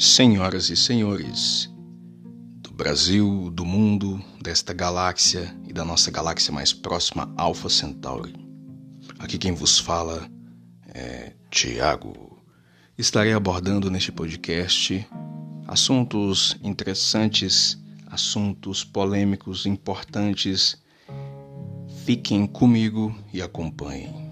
Senhoras e senhores, do Brasil, do mundo, desta galáxia e da nossa galáxia mais próxima, Alpha Centauri. Aqui quem vos fala é Tiago. Estarei abordando neste podcast assuntos interessantes, assuntos polêmicos, importantes. Fiquem comigo e acompanhem.